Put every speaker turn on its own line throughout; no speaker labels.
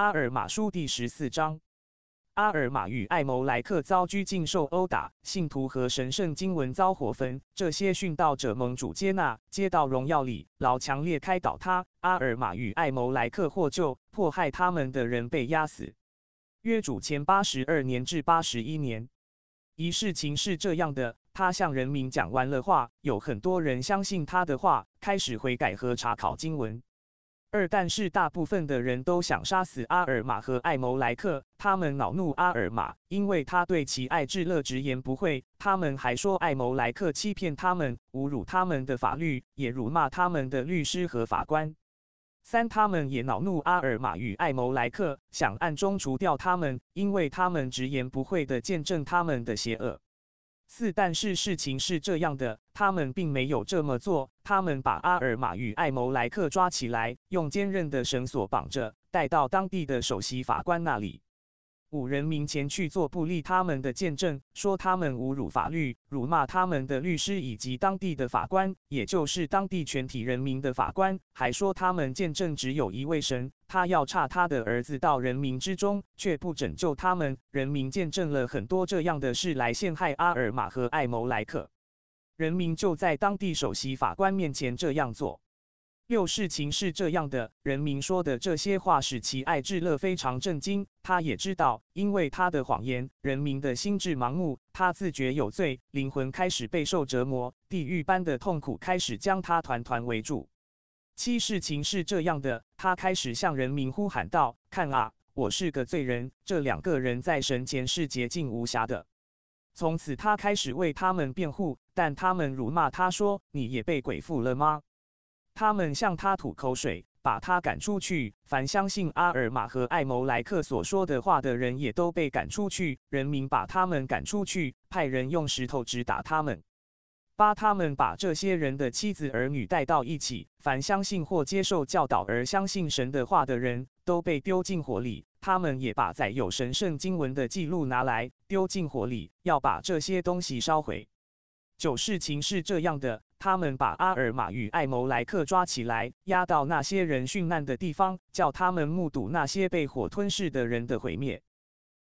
阿尔马书第十四章。阿尔玛与艾谋莱克遭拘禁受殴打，信徒和神圣经文遭火焚。这些殉道者蒙主接纳，接到荣耀里。老强烈开导他。阿尔玛与艾谋莱克获救，迫害他们的人被压死。约主前八十二年至八十一年，一事情是这样的：他向人民讲完了话，有很多人相信他的话，开始悔改和查考经文。二，但是大部分的人都想杀死阿尔玛和艾谋莱克，他们恼怒阿尔玛，因为他对其爱至乐直言不讳。他们还说艾谋莱克欺骗他们，侮辱他们的法律，也辱骂他们的律师和法官。三，他们也恼怒阿尔玛与艾谋莱克，想暗中除掉他们，因为他们直言不讳地见证他们的邪恶。四，但是事情是这样的，他们并没有这么做。他们把阿尔玛与艾谋莱克抓起来，用坚韧的绳索绑着，带到当地的首席法官那里。五人民前去做不利他们的见证，说他们侮辱法律，辱骂他们的律师以及当地的法官，也就是当地全体人民的法官，还说他们见证只有一位神，他要差他的儿子到人民之中，却不拯救他们。人民见证了很多这样的事来陷害阿尔玛和艾谋莱克，人民就在当地首席法官面前这样做。六事情是这样的，人民说的这些话使其爱智乐非常震惊。他也知道，因为他的谎言，人民的心智盲目，他自觉有罪，灵魂开始备受折磨，地狱般的痛苦开始将他团团围住。七事情是这样的，他开始向人民呼喊道：“看啊，我是个罪人，这两个人在神前是洁净无瑕的。”从此，他开始为他们辩护，但他们辱骂他说：“你也被鬼附了吗？”他们向他吐口水，把他赶出去。凡相信阿尔玛和艾谋莱克所说的话的人，也都被赶出去。人民把他们赶出去，派人用石头直打他们。八，他们把这些人的妻子儿女带到一起。凡相信或接受教导而相信神的话的人，都被丢进火里。他们也把载有神圣经文的记录拿来丢进火里，要把这些东西烧毁。九，事情是这样的。他们把阿尔玛与艾谋莱克抓起来，押到那些人殉难的地方，叫他们目睹那些被火吞噬的人的毁灭。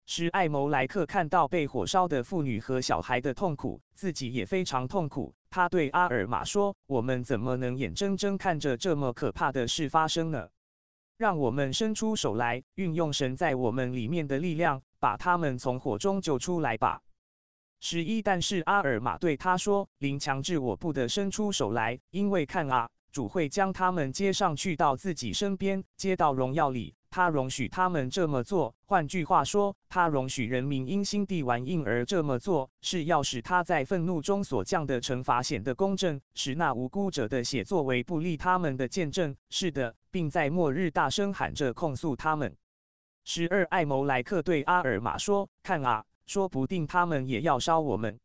使艾谋莱克看到被火烧的妇女和小孩的痛苦，自己也非常痛苦。他对阿尔玛说：“我们怎么能眼睁睁看着这么可怕的事发生呢？让我们伸出手来，运用神在我们里面的力量，把他们从火中救出来吧。”十一，但是阿尔玛对他说：“灵强制我不得伸出手来，因为看啊，主会将他们接上去到自己身边，接到荣耀里。他容许他们这么做。换句话说，他容许人民因心地顽硬而这么做，是要使他在愤怒中所降的惩罚显得公正，使那无辜者的血作为不利他们的见证。是的，并在末日大声喊着控诉他们。”十二，艾谋莱克对阿尔玛说：“看啊。”说不定他们也要烧我们。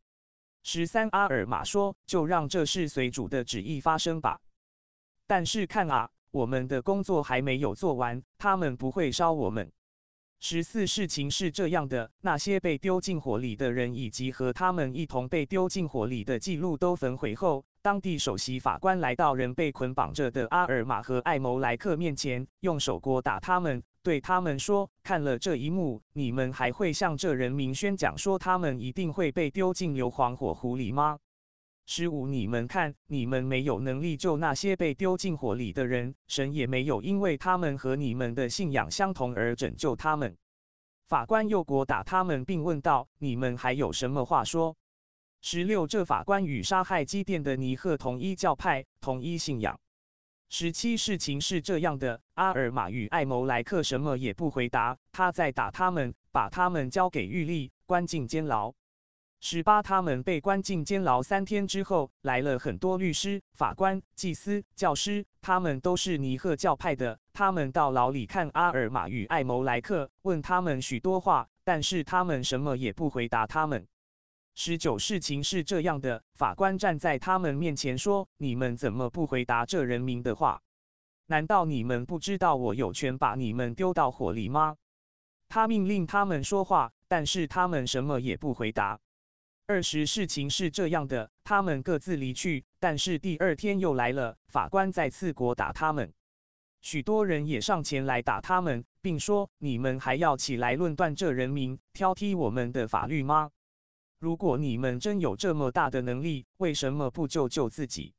十三阿尔玛说：“就让这事随主的旨意发生吧。”但是看啊，我们的工作还没有做完，他们不会烧我们。十四事情是这样的：那些被丢进火里的人，以及和他们一同被丢进火里的记录都焚毁后，当地首席法官来到人被捆绑着的阿尔玛和艾谋莱克面前，用手锅打他们。对他们说：“看了这一幕，你们还会向这人民宣讲说他们一定会被丢进硫磺火湖里吗？”十五，你们看，你们没有能力救那些被丢进火里的人，神也没有因为他们和你们的信仰相同而拯救他们。法官又国打他们，并问道：“你们还有什么话说？”十六，这法官与杀害基甸的尼赫同一教派，同一信仰。十七，事情是这样的：阿尔玛与艾谋莱克什么也不回答，他在打他们，把他们交给狱吏，关进监牢。十八，他们被关进监牢三天之后，来了很多律师、法官、祭司、教师，他们都是尼赫教派的。他们到牢里看阿尔玛与艾谋莱克，问他们许多话，但是他们什么也不回答他们。十九，事情是这样的。法官站在他们面前说：“你们怎么不回答这人民的话？难道你们不知道我有权把你们丢到火里吗？”他命令他们说话，但是他们什么也不回答。二十，事情是这样的。他们各自离去，但是第二天又来了。法官再次国打他们，许多人也上前来打他们，并说：“你们还要起来论断这人民，挑剔我们的法律吗？如果你们真有这么大的能力，为什么不救救自己？”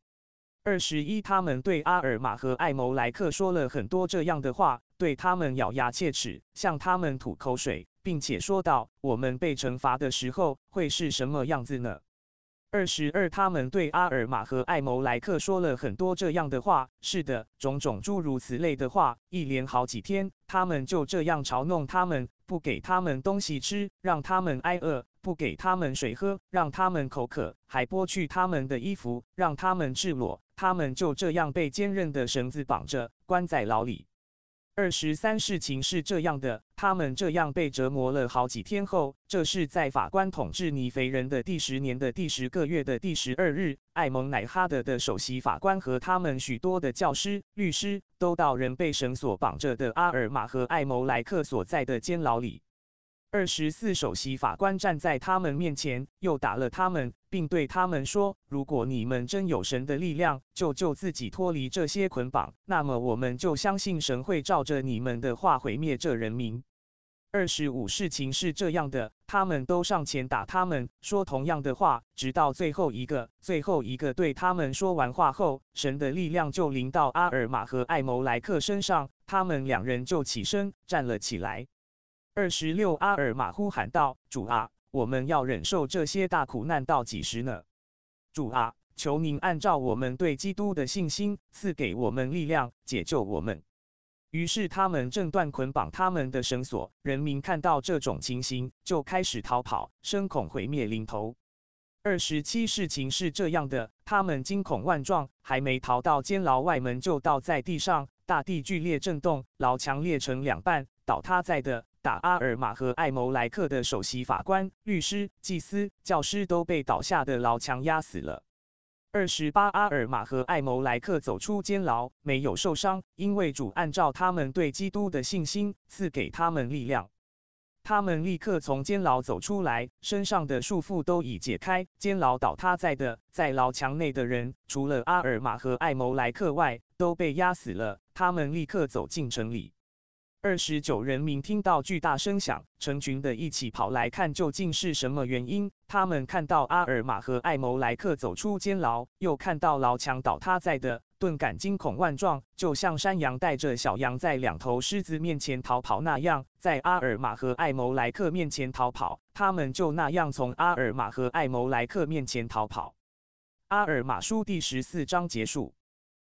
二十一，他们对阿尔玛和艾谋莱克说了很多这样的话，对他们咬牙切齿，向他们吐口水，并且说道：“我们被惩罚的时候会是什么样子呢？”二十二，他们对阿尔玛和艾谋莱克说了很多这样的话，是的，种种诸如此类的话，一连好几天，他们就这样嘲弄他们，不给他们东西吃，让他们挨饿。不给他们水喝，让他们口渴，还剥去他们的衣服，让他们赤裸，他们就这样被坚韧的绳子绑着，关在牢里。二十三，事情是这样的，他们这样被折磨了好几天后，这是在法官统治尼肥人的第十年的第十个月的第十二日，艾蒙乃哈德的首席法官和他们许多的教师、律师，都到人被绳索绑着的阿尔玛和艾谋莱克所在的监牢里。二十四首席法官站在他们面前，又打了他们，并对他们说：“如果你们真有神的力量，就救自己脱离这些捆绑，那么我们就相信神会照着你们的话毁灭这人民。”二十五事情是这样的，他们都上前打他们，说同样的话，直到最后一个，最后一个对他们说完话后，神的力量就临到阿尔玛和艾谋莱克身上，他们两人就起身站了起来。二十六，阿尔玛呼喊道：“主啊，我们要忍受这些大苦难到几时呢？主啊，求您按照我们对基督的信心，赐给我们力量，解救我们。”于是他们正断捆绑他们的绳索。人民看到这种情形，就开始逃跑，生恐毁灭临头。二十七，事情是这样的：他们惊恐万状，还没逃到监牢外门，就倒在地上，大地剧烈震动，牢墙裂成两半，倒塌在的。打阿尔玛和艾谋莱克的首席法官、律师、祭司、教师都被倒下的牢墙压死了。二十八，阿尔玛和艾谋莱克走出监牢，没有受伤，因为主按照他们对基督的信心赐给他们力量。他们立刻从监牢走出来，身上的束缚都已解开。监牢倒塌在的，在牢墙内的人，除了阿尔玛和艾谋莱克外，都被压死了。他们立刻走进城里。二十九人民听到巨大声响，成群的一起跑来看究竟是什么原因。他们看到阿尔玛和艾谋莱克走出监牢，又看到牢墙倒塌在的，顿感惊恐万状，就像山羊带着小羊在两头狮子面前逃跑那样，在阿尔玛和艾谋莱克面前逃跑。他们就那样从阿尔玛和艾谋莱克面前逃跑。阿尔玛书第十四章结束。